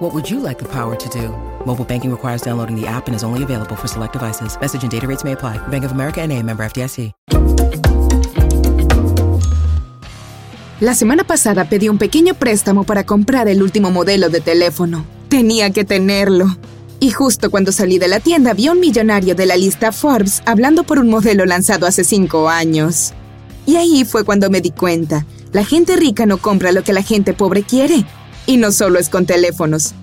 What would you like the power to do? Mobile banking requires downloading the app and is only available for select devices. Message and data rates may apply. Bank of America NA, member FDIC. La semana pasada pedí un pequeño préstamo para comprar el último modelo de teléfono. Tenía que tenerlo. Y justo cuando salí de la tienda vi a un millonario de la lista Forbes hablando por un modelo lanzado hace cinco años. Y ahí fue cuando me di cuenta. La gente rica no compra lo que la gente pobre quiere. Y no solo es con teléfonos.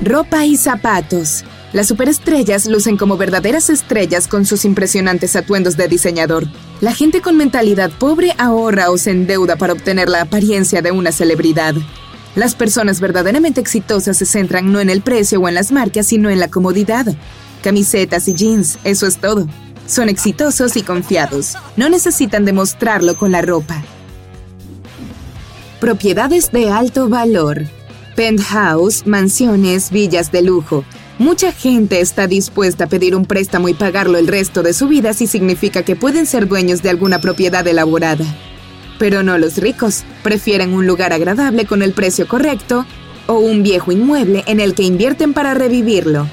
Ropa y zapatos. Las superestrellas lucen como verdaderas estrellas con sus impresionantes atuendos de diseñador. La gente con mentalidad pobre ahorra o se endeuda para obtener la apariencia de una celebridad. Las personas verdaderamente exitosas se centran no en el precio o en las marcas, sino en la comodidad. Camisetas y jeans, eso es todo. Son exitosos y confiados. No necesitan demostrarlo con la ropa. Propiedades de alto valor. Penthouse, mansiones, villas de lujo. Mucha gente está dispuesta a pedir un préstamo y pagarlo el resto de su vida si significa que pueden ser dueños de alguna propiedad elaborada. Pero no los ricos, prefieren un lugar agradable con el precio correcto o un viejo inmueble en el que invierten para revivirlo.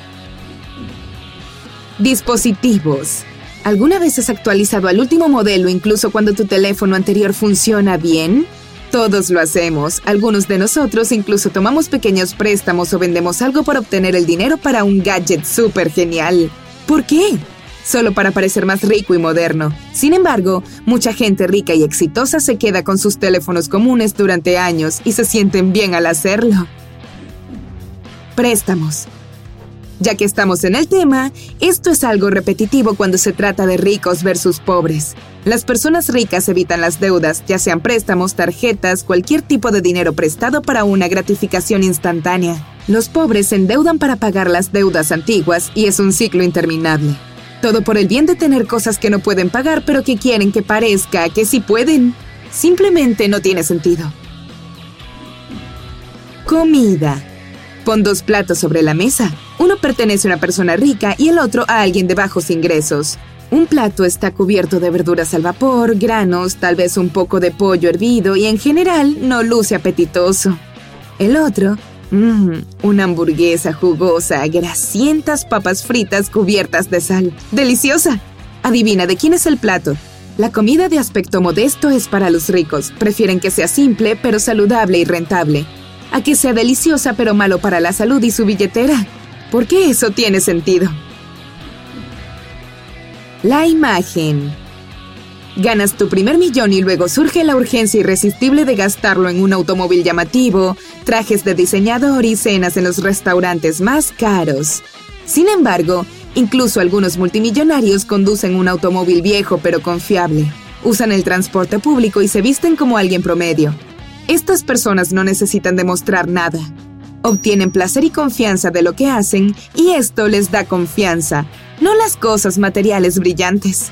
Dispositivos. ¿Alguna vez has actualizado al último modelo incluso cuando tu teléfono anterior funciona bien? Todos lo hacemos. Algunos de nosotros incluso tomamos pequeños préstamos o vendemos algo para obtener el dinero para un gadget súper genial. ¿Por qué? Solo para parecer más rico y moderno. Sin embargo, mucha gente rica y exitosa se queda con sus teléfonos comunes durante años y se sienten bien al hacerlo. Préstamos. Ya que estamos en el tema, esto es algo repetitivo cuando se trata de ricos versus pobres. Las personas ricas evitan las deudas, ya sean préstamos, tarjetas, cualquier tipo de dinero prestado para una gratificación instantánea. Los pobres se endeudan para pagar las deudas antiguas y es un ciclo interminable. Todo por el bien de tener cosas que no pueden pagar pero que quieren que parezca que sí pueden. Simplemente no tiene sentido. Comida. Pon dos platos sobre la mesa. Uno pertenece a una persona rica y el otro a alguien de bajos ingresos. Un plato está cubierto de verduras al vapor, granos, tal vez un poco de pollo hervido y en general no luce apetitoso. El otro, mmm, una hamburguesa jugosa, grasientas papas fritas cubiertas de sal. ¡Deliciosa! Adivina de quién es el plato. La comida de aspecto modesto es para los ricos. Prefieren que sea simple, pero saludable y rentable. A que sea deliciosa, pero malo para la salud y su billetera. ¿Por qué eso tiene sentido? La imagen. Ganas tu primer millón y luego surge la urgencia irresistible de gastarlo en un automóvil llamativo, trajes de diseñador y cenas en los restaurantes más caros. Sin embargo, incluso algunos multimillonarios conducen un automóvil viejo pero confiable. Usan el transporte público y se visten como alguien promedio. Estas personas no necesitan demostrar nada. Obtienen placer y confianza de lo que hacen y esto les da confianza, no las cosas materiales brillantes.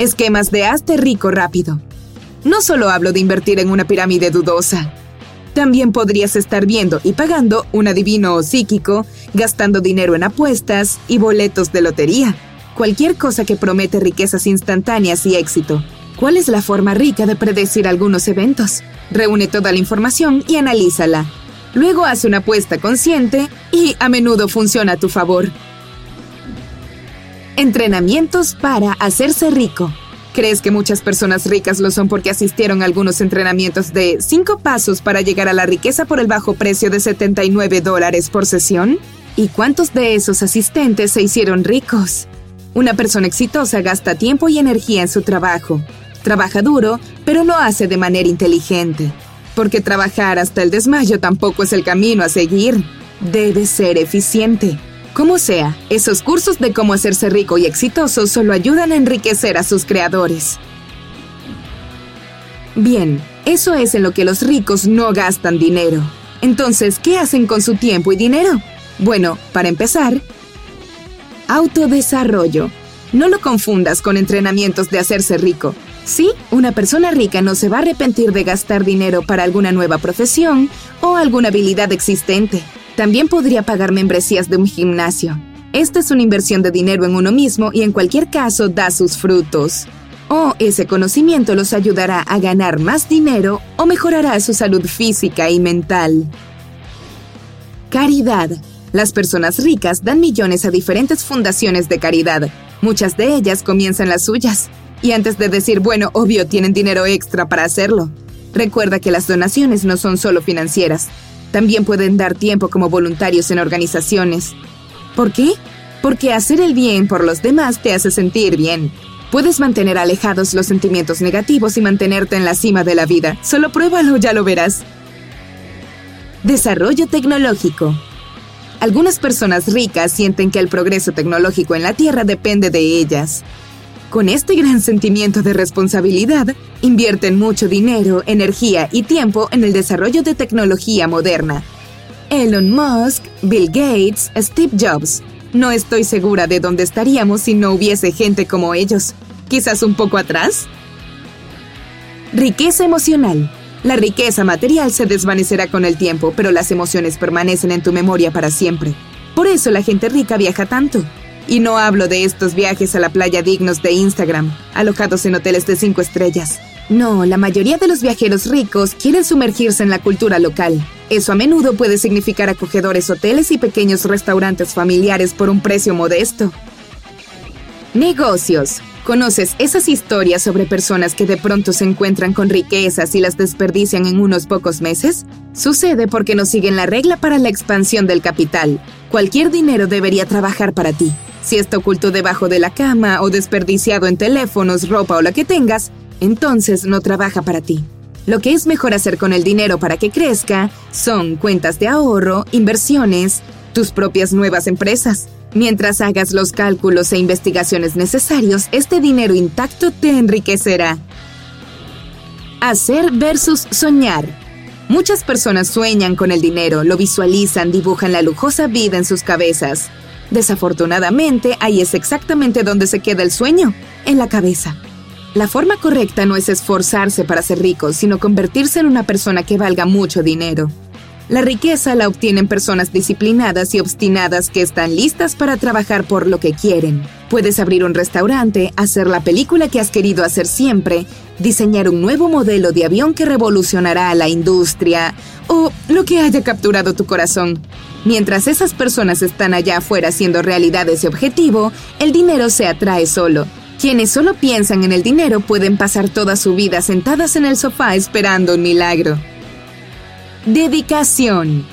Esquemas de hazte rico rápido. No solo hablo de invertir en una pirámide dudosa. También podrías estar viendo y pagando un adivino o psíquico, gastando dinero en apuestas y boletos de lotería. Cualquier cosa que promete riquezas instantáneas y éxito. ¿Cuál es la forma rica de predecir algunos eventos? Reúne toda la información y analízala. Luego haz una apuesta consciente y a menudo funciona a tu favor. Entrenamientos para hacerse rico. ¿Crees que muchas personas ricas lo son porque asistieron a algunos entrenamientos de 5 pasos para llegar a la riqueza por el bajo precio de 79 dólares por sesión? ¿Y cuántos de esos asistentes se hicieron ricos? Una persona exitosa gasta tiempo y energía en su trabajo. Trabaja duro, pero lo hace de manera inteligente. Porque trabajar hasta el desmayo tampoco es el camino a seguir. Debe ser eficiente. Como sea, esos cursos de cómo hacerse rico y exitoso solo ayudan a enriquecer a sus creadores. Bien, eso es en lo que los ricos no gastan dinero. Entonces, ¿qué hacen con su tiempo y dinero? Bueno, para empezar, autodesarrollo. No lo confundas con entrenamientos de hacerse rico. Sí, una persona rica no se va a arrepentir de gastar dinero para alguna nueva profesión o alguna habilidad existente. También podría pagar membresías de un gimnasio. Esta es una inversión de dinero en uno mismo y en cualquier caso da sus frutos. O ese conocimiento los ayudará a ganar más dinero o mejorará su salud física y mental. Caridad. Las personas ricas dan millones a diferentes fundaciones de caridad. Muchas de ellas comienzan las suyas. Y antes de decir, bueno, obvio, tienen dinero extra para hacerlo. Recuerda que las donaciones no son solo financieras. También pueden dar tiempo como voluntarios en organizaciones. ¿Por qué? Porque hacer el bien por los demás te hace sentir bien. Puedes mantener alejados los sentimientos negativos y mantenerte en la cima de la vida. Solo pruébalo, ya lo verás. Desarrollo tecnológico. Algunas personas ricas sienten que el progreso tecnológico en la Tierra depende de ellas. Con este gran sentimiento de responsabilidad, invierten mucho dinero, energía y tiempo en el desarrollo de tecnología moderna. Elon Musk, Bill Gates, Steve Jobs. No estoy segura de dónde estaríamos si no hubiese gente como ellos. Quizás un poco atrás. Riqueza emocional. La riqueza material se desvanecerá con el tiempo, pero las emociones permanecen en tu memoria para siempre. Por eso la gente rica viaja tanto. Y no hablo de estos viajes a la playa dignos de Instagram, alojados en hoteles de cinco estrellas. No, la mayoría de los viajeros ricos quieren sumergirse en la cultura local. Eso a menudo puede significar acogedores hoteles y pequeños restaurantes familiares por un precio modesto. Negocios. ¿Conoces esas historias sobre personas que de pronto se encuentran con riquezas y las desperdician en unos pocos meses? Sucede porque no siguen la regla para la expansión del capital. Cualquier dinero debería trabajar para ti. Si está oculto debajo de la cama o desperdiciado en teléfonos, ropa o lo que tengas, entonces no trabaja para ti. Lo que es mejor hacer con el dinero para que crezca son cuentas de ahorro, inversiones, tus propias nuevas empresas. Mientras hagas los cálculos e investigaciones necesarios, este dinero intacto te enriquecerá. Hacer versus soñar. Muchas personas sueñan con el dinero, lo visualizan, dibujan la lujosa vida en sus cabezas. Desafortunadamente, ahí es exactamente donde se queda el sueño, en la cabeza. La forma correcta no es esforzarse para ser rico, sino convertirse en una persona que valga mucho dinero. La riqueza la obtienen personas disciplinadas y obstinadas que están listas para trabajar por lo que quieren. Puedes abrir un restaurante, hacer la película que has querido hacer siempre, diseñar un nuevo modelo de avión que revolucionará la industria o lo que haya capturado tu corazón. Mientras esas personas están allá afuera haciendo realidad ese objetivo, el dinero se atrae solo. Quienes solo piensan en el dinero pueden pasar toda su vida sentadas en el sofá esperando un milagro. Dedicación.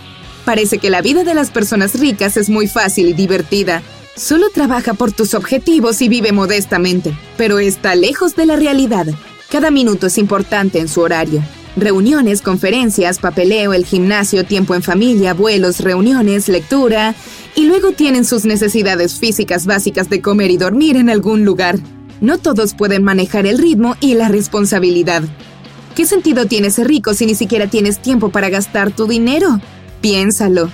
Parece que la vida de las personas ricas es muy fácil y divertida. Solo trabaja por tus objetivos y vive modestamente, pero está lejos de la realidad. Cada minuto es importante en su horario. Reuniones, conferencias, papeleo, el gimnasio, tiempo en familia, vuelos, reuniones, lectura, y luego tienen sus necesidades físicas básicas de comer y dormir en algún lugar. No todos pueden manejar el ritmo y la responsabilidad. ¿Qué sentido tiene ser rico si ni siquiera tienes tiempo para gastar tu dinero? Piénsalo.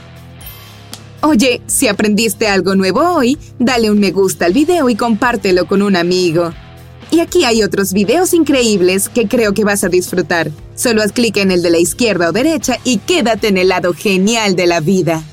Oye, si aprendiste algo nuevo hoy, dale un me gusta al video y compártelo con un amigo. Y aquí hay otros videos increíbles que creo que vas a disfrutar. Solo haz clic en el de la izquierda o derecha y quédate en el lado genial de la vida.